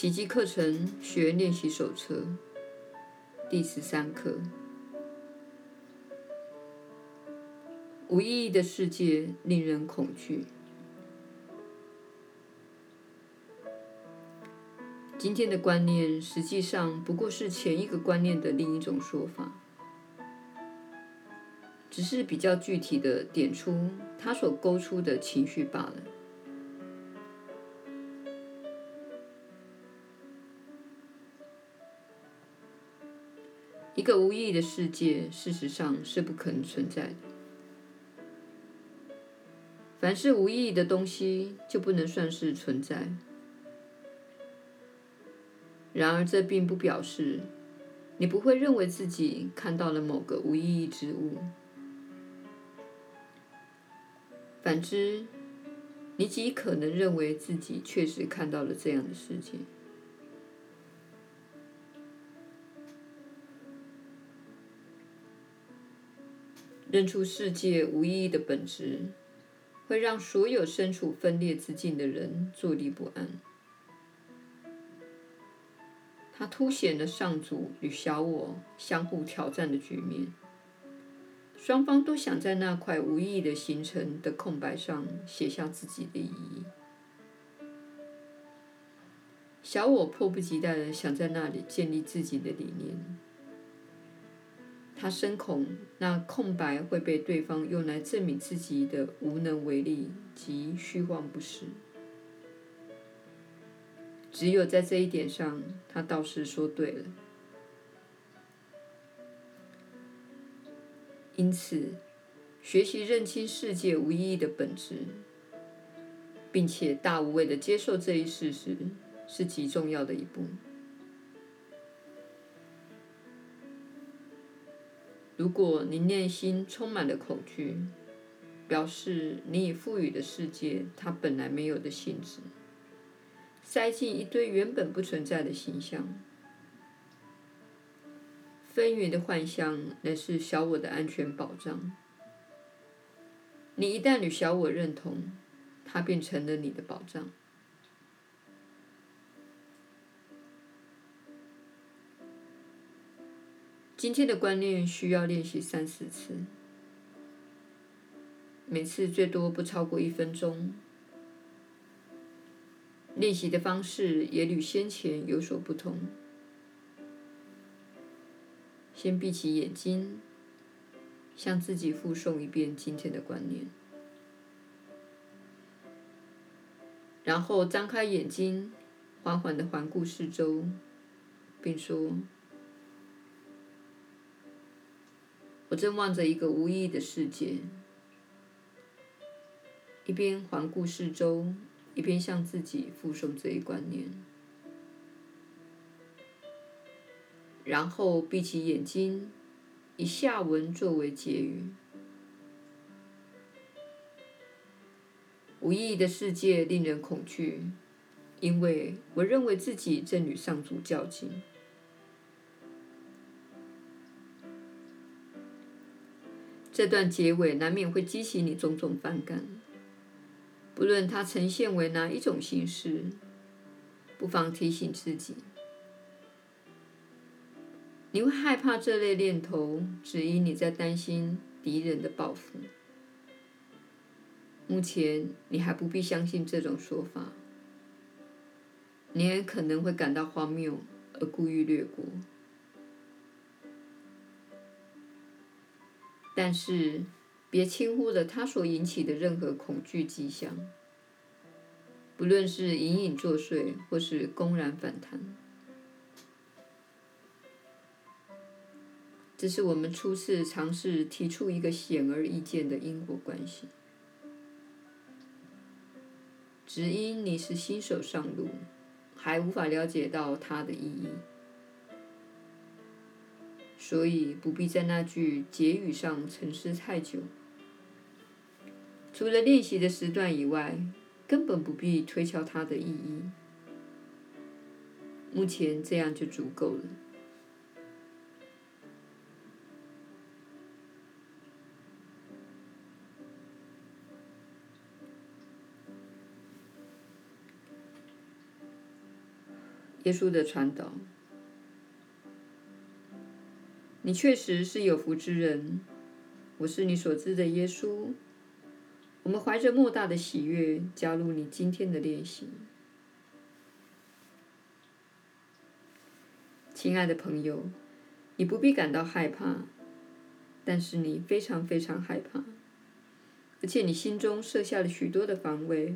奇迹课程学练习手册第十三课：无意义的世界令人恐惧。今天的观念实际上不过是前一个观念的另一种说法，只是比较具体的点出它所勾出的情绪罢了。个无意义的世界，事实上是不可能存在的。凡是无意义的东西，就不能算是存在。然而，这并不表示你不会认为自己看到了某个无意义之物。反之，你极可能认为自己确实看到了这样的世界。认出世界无意义的本质，会让所有身处分裂之境的人坐立不安。它凸显了上主与小我相互挑战的局面，双方都想在那块无意义的形成的空白上写下自己的意义。小我迫不及待地想在那里建立自己的理念。他深恐那空白会被对方用来证明自己的无能为力及虚妄不实。只有在这一点上，他倒是说对了。因此，学习认清世界无意义的本质，并且大无畏地接受这一事实，是极重要的一步。如果你内心充满了恐惧，表示你已赋予的世界它本来没有的性质，塞进一堆原本不存在的形象。纷纭的幻象乃是小我的安全保障。你一旦与小我认同，它便成了你的保障。今天的观念需要练习三四次，每次最多不超过一分钟。练习的方式也与先前有所不同。先闭起眼睛，向自己复诵一遍今天的观念，然后张开眼睛，缓缓地环顾四周，并说。我正望着一个无意义的世界，一边环顾四周，一边向自己复诵这一观念，然后闭起眼睛，以下文作为结语：无意义的世界令人恐惧，因为我认为自己正与上主较劲。这段结尾难免会激起你种种反感，不论它呈现为哪一种形式，不妨提醒自己，你会害怕这类念头，只因你在担心敌人的报复。目前你还不必相信这种说法，你也可能会感到荒谬而故意略过。但是，别轻忽了它所引起的任何恐惧迹象，不论是隐隐作祟，或是公然反弹。这是我们初次尝试提出一个显而易见的因果关系，只因你是新手上路，还无法了解到它的意义。所以不必在那句结语上沉思太久。除了练习的时段以外，根本不必推敲它的意义。目前这样就足够了。耶稣的传导。你确实是有福之人，我是你所知的耶稣。我们怀着莫大的喜悦加入你今天的练习，亲爱的朋友，你不必感到害怕，但是你非常非常害怕，而且你心中设下了许多的防卫，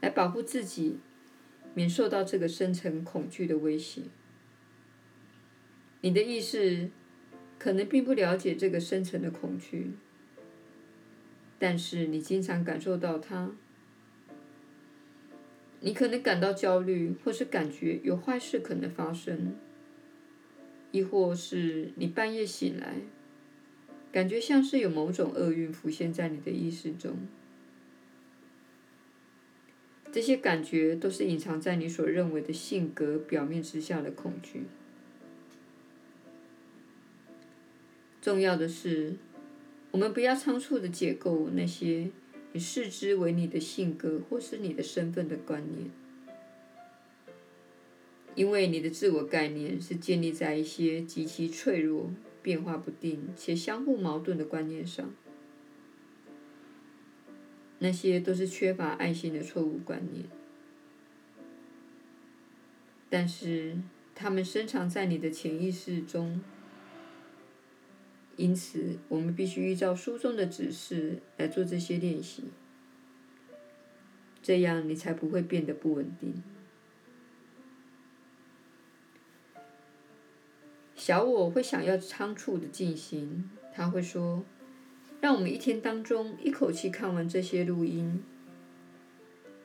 来保护自己免受到这个深层恐惧的威胁。你的意识可能并不了解这个深层的恐惧。但是你经常感受到它，你可能感到焦虑，或是感觉有坏事可能发生，亦或是你半夜醒来，感觉像是有某种厄运浮现在你的意识中。这些感觉都是隐藏在你所认为的性格表面之下的恐惧。重要的是，我们不要仓促的解构那些你视之为你的性格或是你的身份的观念，因为你的自我概念是建立在一些极其脆弱、变化不定且相互矛盾的观念上。那些都是缺乏爱心的错误观念，但是它们深藏在你的潜意识中。因此，我们必须依照书中的指示来做这些练习，这样你才不会变得不稳定。小我会想要仓促的进行，他会说：“让我们一天当中一口气看完这些录音，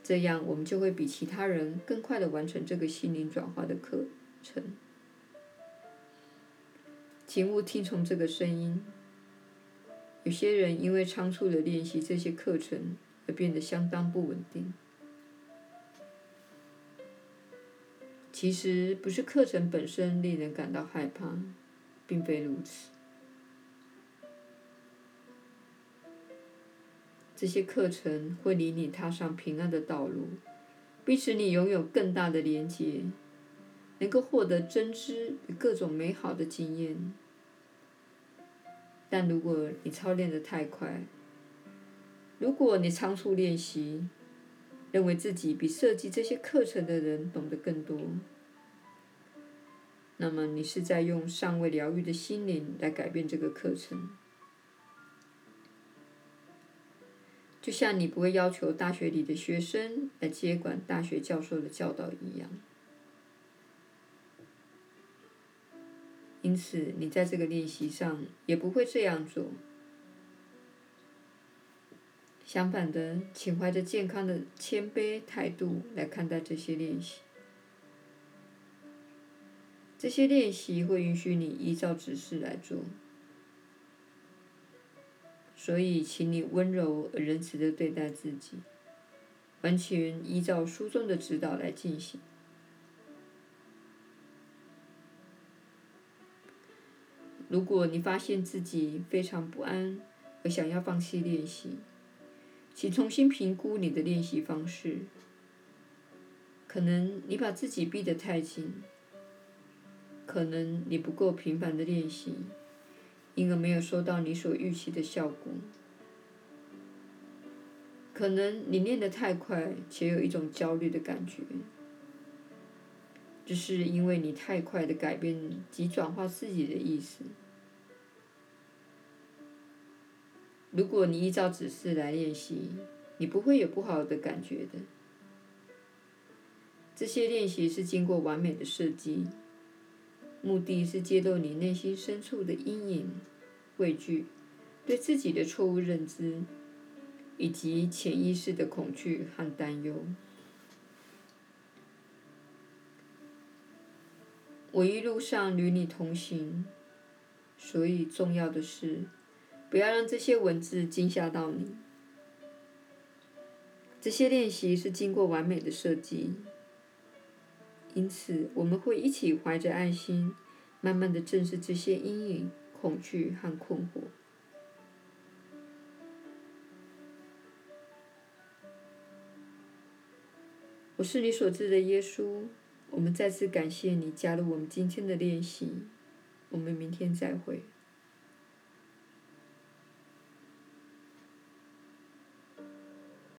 这样我们就会比其他人更快的完成这个心灵转化的课程。”请勿听从这个声音。有些人因为仓促的练习这些课程而变得相当不稳定。其实不是课程本身令人感到害怕，并非如此。这些课程会领你踏上平安的道路，并使你拥有更大的连接，能够获得真知与各种美好的经验。但如果你操练得太快，如果你仓促练习，认为自己比设计这些课程的人懂得更多，那么你是在用尚未疗愈的心灵来改变这个课程。就像你不会要求大学里的学生来接管大学教授的教导一样。因此，你在这个练习上也不会这样做。相反的，请怀着健康的谦卑态度来看待这些练习。这些练习会允许你依照指示来做，所以，请你温柔而仁慈地对待自己，完全依照书中的指导来进行。如果你发现自己非常不安而想要放弃练习，请重新评估你的练习方式。可能你把自己逼得太紧，可能你不够频繁的练习，因而没有收到你所预期的效果。可能你练得太快，且有一种焦虑的感觉，这是因为你太快的改变及转化自己的意思。如果你依照指示来练习，你不会有不好的感觉的。这些练习是经过完美的设计，目的是揭露你内心深处的阴影、畏惧、对自己的错误认知，以及潜意识的恐惧和担忧。我一路上与你同行，所以重要的是。不要让这些文字惊吓到你。这些练习是经过完美的设计，因此我们会一起怀着爱心，慢慢的正视这些阴影、恐惧和困惑。我是你所知的耶稣，我们再次感谢你加入我们今天的练习，我们明天再会。